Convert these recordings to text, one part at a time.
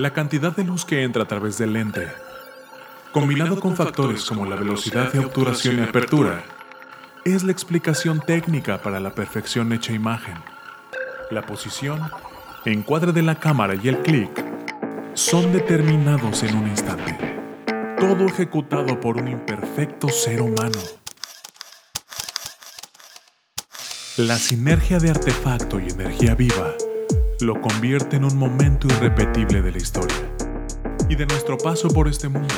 La cantidad de luz que entra a través del lente, combinado con factores como la velocidad de obturación y apertura, es la explicación técnica para la perfección hecha imagen. La posición, encuadre de la cámara y el clic son determinados en un instante. Todo ejecutado por un imperfecto ser humano. La sinergia de artefacto y energía viva lo convierte en un momento irrepetible de la historia y de nuestro paso por este mundo.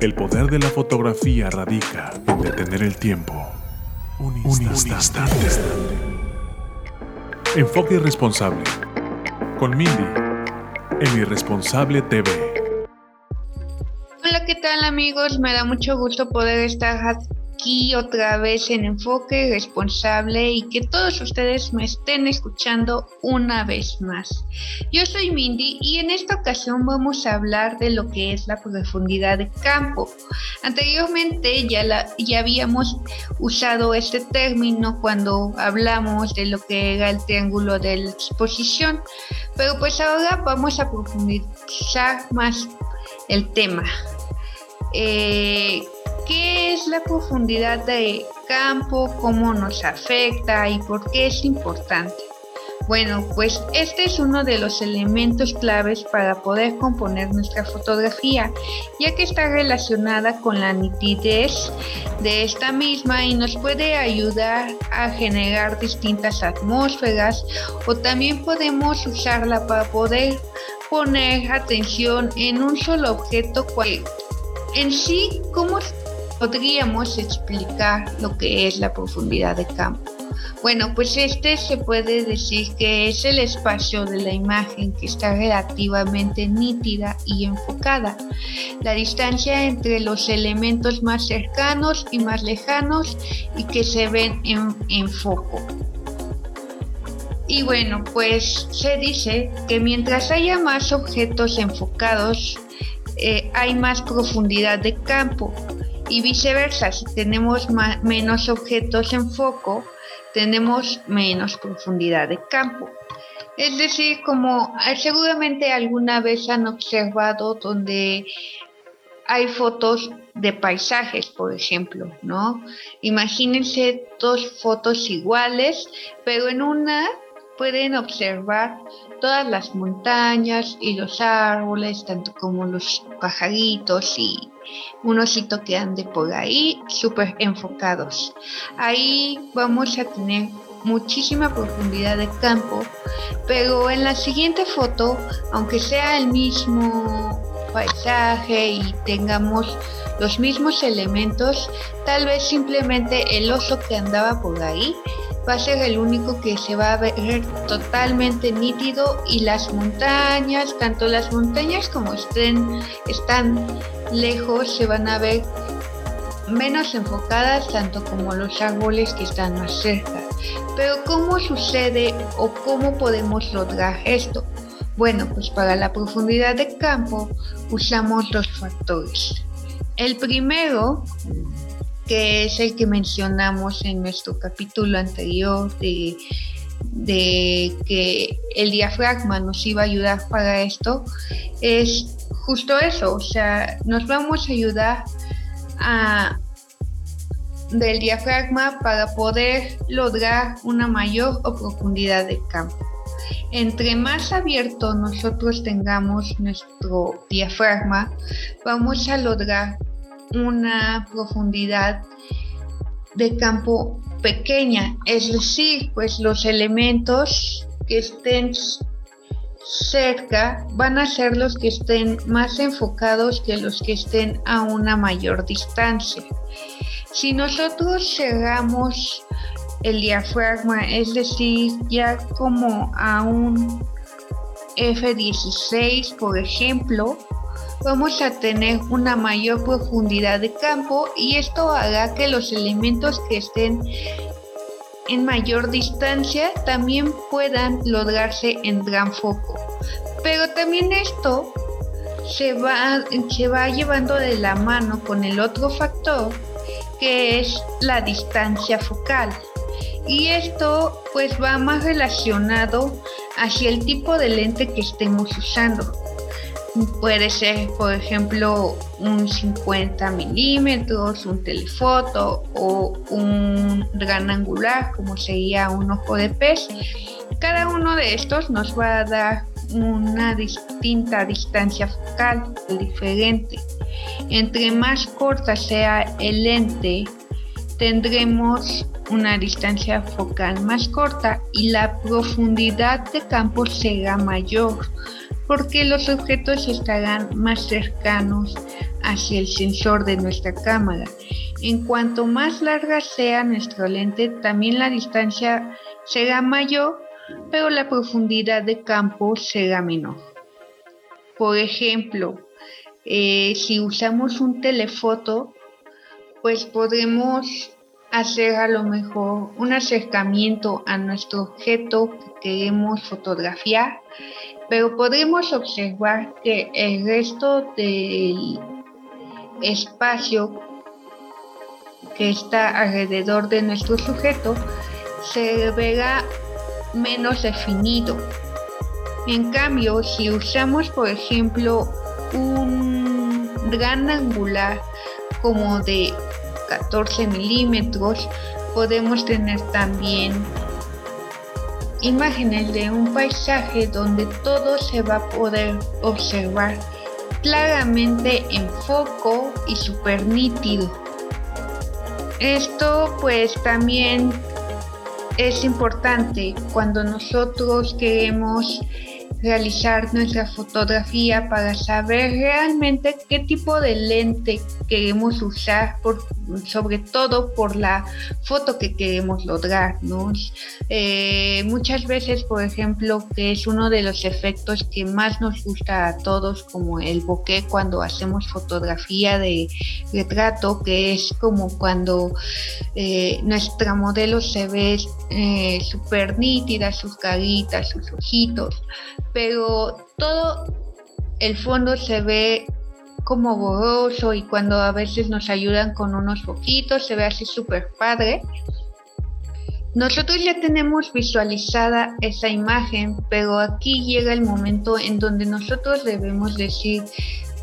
El poder de la fotografía radica en detener el tiempo. Un instante. Enfoque irresponsable. Con Mindy, en Irresponsable TV. Hola, ¿qué tal amigos? Me da mucho gusto poder estar aquí otra vez en enfoque responsable y que todos ustedes me estén escuchando una vez más. Yo soy Mindy y en esta ocasión vamos a hablar de lo que es la profundidad de campo. Anteriormente ya, la, ya habíamos usado este término cuando hablamos de lo que era el triángulo de la exposición, pero pues ahora vamos a profundizar más el tema. Eh, ¿Qué es la profundidad de campo? ¿Cómo nos afecta? ¿Y por qué es importante? Bueno, pues este es uno de los elementos claves para poder componer nuestra fotografía, ya que está relacionada con la nitidez de esta misma y nos puede ayudar a generar distintas atmósferas o también podemos usarla para poder poner atención en un solo objeto. En sí, ¿cómo podríamos explicar lo que es la profundidad de campo. Bueno, pues este se puede decir que es el espacio de la imagen que está relativamente nítida y enfocada. La distancia entre los elementos más cercanos y más lejanos y que se ven en, foco. Y bueno, pues se dice que mientras haya más objetos enfocados, eh, hay más profundidad de campo y viceversa, si tenemos menos objetos en foco, tenemos menos profundidad de campo. Es decir, como eh, seguramente alguna vez han observado donde hay fotos de paisajes, por ejemplo, ¿no? Imagínense dos fotos iguales, pero en una pueden observar todas las montañas y los árboles, tanto como los pajaritos y un osito que ande por ahí, súper enfocados. Ahí vamos a tener muchísima profundidad de campo, pero en la siguiente foto, aunque sea el mismo paisaje y tengamos los mismos elementos, tal vez simplemente el oso que andaba por ahí va a ser el único que se va a ver totalmente nítido y las montañas, tanto las montañas como estén, están lejos, se van a ver menos enfocadas, tanto como los árboles que están más cerca. Pero ¿cómo sucede o cómo podemos lograr esto? Bueno, pues para la profundidad de campo usamos dos factores. El primero que es el que mencionamos en nuestro capítulo anterior de, de que el diafragma nos iba a ayudar para esto, es justo eso, o sea, nos vamos a ayudar a, del diafragma para poder lograr una mayor profundidad de campo. Entre más abierto nosotros tengamos nuestro diafragma, vamos a lograr una profundidad de campo pequeña, es decir, pues los elementos que estén cerca van a ser los que estén más enfocados que los que estén a una mayor distancia. Si nosotros cerramos el diafragma, es decir, ya como a un F16, por ejemplo, vamos a tener una mayor profundidad de campo y esto hará que los elementos que estén en mayor distancia también puedan lograrse en gran foco. Pero también esto se va, se va llevando de la mano con el otro factor que es la distancia focal. Y esto pues va más relacionado hacia el tipo de lente que estemos usando. Puede ser, por ejemplo, un 50 milímetros, un telefoto o un gran angular, como sería un ojo de pez. Cada uno de estos nos va a dar una distinta distancia focal diferente. Entre más corta sea el lente, tendremos una distancia focal más corta y la profundidad de campo será mayor porque los objetos estarán más cercanos hacia el sensor de nuestra cámara. En cuanto más larga sea nuestro lente, también la distancia será mayor, pero la profundidad de campo será menor. Por ejemplo, eh, si usamos un telefoto, pues podremos hacer a lo mejor un acercamiento a nuestro objeto que queremos fotografiar pero podemos observar que el resto del espacio que está alrededor de nuestro sujeto se verá menos definido. En cambio, si usamos, por ejemplo, un gran angular como de 14 milímetros, podemos tener también imágenes de un paisaje donde todo se va a poder observar claramente en foco y súper nítido. Esto pues también es importante cuando nosotros queremos realizar nuestra fotografía para saber realmente qué tipo de lente queremos usar, sobre todo por la foto que queremos lograr. Eh, muchas veces, por ejemplo, que es uno de los efectos que más nos gusta a todos, como el bokeh cuando hacemos fotografía de retrato, que es como cuando eh, nuestra modelo se ve eh, súper nítida, sus caritas, sus ojitos pero todo el fondo se ve como borroso y cuando a veces nos ayudan con unos poquitos se ve así súper padre. Nosotros ya tenemos visualizada esa imagen, pero aquí llega el momento en donde nosotros debemos decir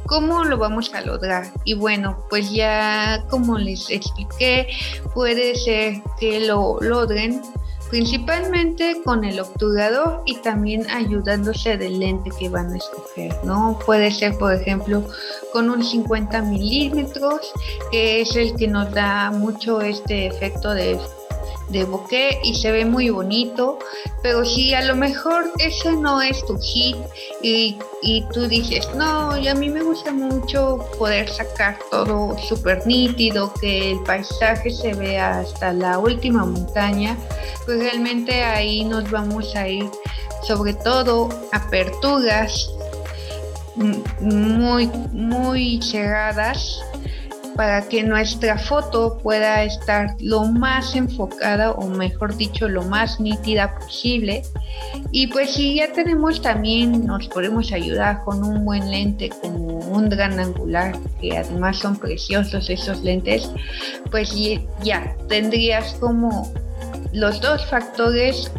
cómo lo vamos a lograr. Y bueno, pues ya como les expliqué, puede ser que lo logren principalmente con el obturador y también ayudándose del lente que van a escoger, ¿no? Puede ser, por ejemplo, con un 50 milímetros, que es el que nos da mucho este efecto de de bokeh y se ve muy bonito, pero si a lo mejor ese no es tu hit y, y tú dices, no, y a mí me gusta mucho poder sacar todo súper nítido, que el paisaje se vea hasta la última montaña, pues realmente ahí nos vamos a ir sobre todo aperturas muy, muy cerradas para que nuestra foto pueda estar lo más enfocada o mejor dicho lo más nítida posible. Y pues si ya tenemos también nos podemos ayudar con un buen lente como un gran angular que además son preciosos esos lentes. Pues ya tendrías como los dos factores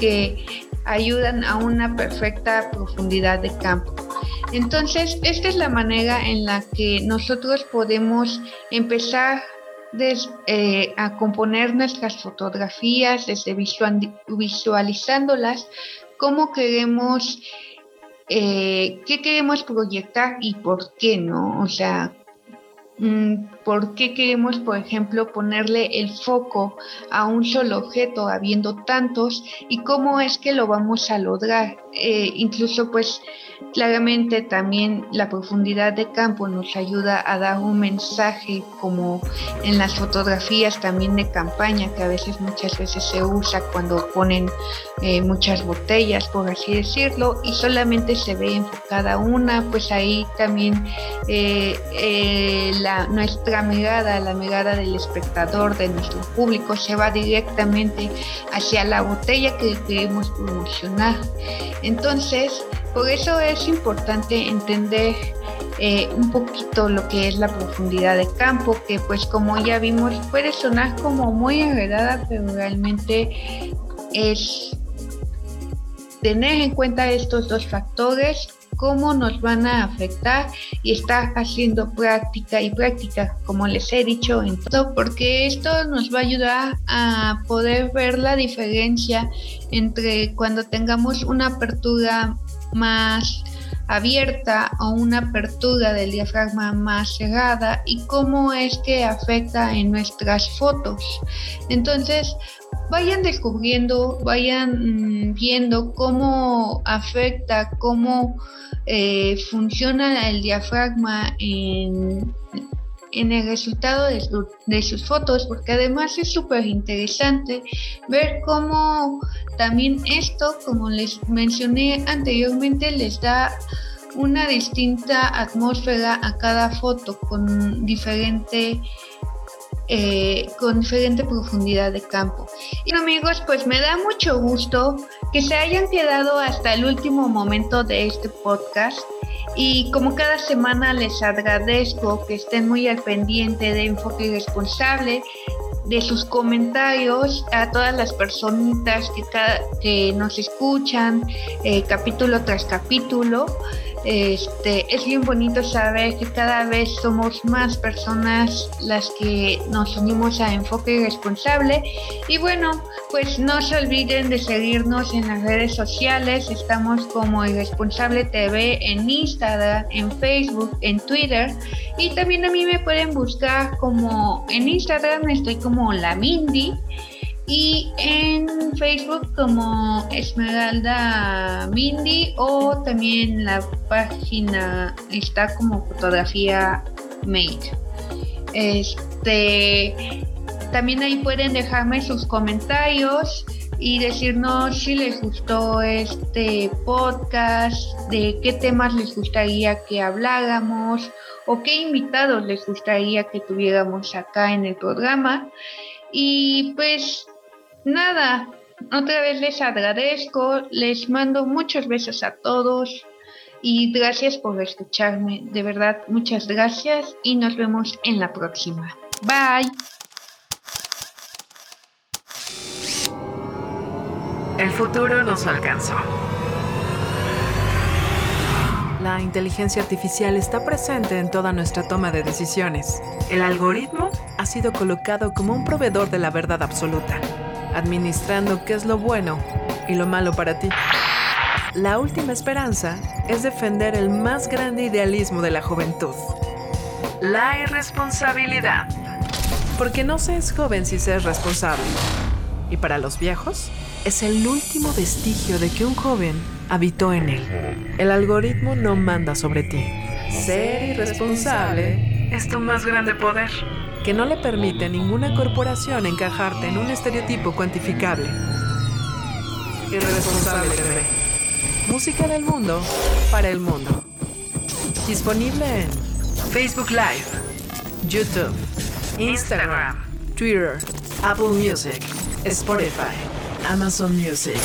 que ayudan a una perfecta profundidad de campo entonces, esta es la manera en la que nosotros podemos empezar eh, a componer nuestras fotografías, desde visualizándolas, cómo queremos, eh, qué queremos proyectar y por qué no. O sea, mm, por qué queremos, por ejemplo, ponerle el foco a un solo objeto habiendo tantos y cómo es que lo vamos a lograr. Eh, incluso pues Claramente también la profundidad de campo nos ayuda a dar un mensaje como en las fotografías también de campaña que a veces muchas veces se usa cuando ponen eh, muchas botellas por así decirlo y solamente se ve enfocada una pues ahí también eh, la, nuestra mirada, la mirada del espectador, de nuestro público se va directamente hacia la botella que queremos promocionar. Entonces, por eso es importante entender eh, un poquito lo que es la profundidad de campo, que pues como ya vimos puede sonar como muy agredada, pero realmente es tener en cuenta estos dos factores cómo nos van a afectar y estar haciendo práctica y práctica, como les he dicho en todo, porque esto nos va a ayudar a poder ver la diferencia entre cuando tengamos una apertura más abierta o una apertura del diafragma más cerrada y cómo es que afecta en nuestras fotos. Entonces, vayan descubriendo, vayan mm, viendo cómo afecta, cómo eh, funciona el diafragma en, en el resultado de, de, sus fotos, porque además es súper interesante ver cómo también esto, como les mencioné anteriormente, les da una distinta atmósfera a cada foto con diferente eh, con diferente profundidad de campo. Y amigos, pues me da mucho gusto que se hayan quedado hasta el último momento de este podcast. Y como cada semana les agradezco que estén muy al pendiente de Enfoque Responsable, de sus comentarios a todas las personitas que, nos escuchan eh, capítulo tras capítulo. Este, es bien bonito saber que cada vez somos más personas las que nos unimos a Enfoque Responsable. Y bueno, pues no se olviden de seguirnos en las redes sociales. Estamos como Irresponsable TV en Instagram, en Facebook, en Twitter. Y también a mí me pueden buscar como en Instagram estoy como la Mindy y en Facebook como Esmeralda Mindy o también la página está como fotografía made. Este también ahí pueden dejarme sus comentarios y decirnos si les gustó este podcast, de qué temas les gustaría que habláramos o qué invitados les gustaría que tuviéramos acá en el programa. Y pues nada, otra vez les agradezco, les mando muchos besos a todos y gracias por escucharme. De verdad, muchas gracias y nos vemos en la próxima. Bye. El futuro nos alcanzó. La inteligencia artificial está presente en toda nuestra toma de decisiones. El algoritmo ha sido colocado como un proveedor de la verdad absoluta administrando qué es lo bueno y lo malo para ti. La última esperanza es defender el más grande idealismo de la juventud. La irresponsabilidad. Porque no se es joven si se es responsable. Y para los viejos, es el último vestigio de que un joven habitó en él. El algoritmo no manda sobre ti. Ser irresponsable es tu más grande poder que no le permite a ninguna corporación encajarte en un estereotipo cuantificable. Irresponsable. Música del mundo para el mundo. Disponible en Facebook Live, YouTube, Instagram, Twitter, Apple Music, Spotify, Amazon Music.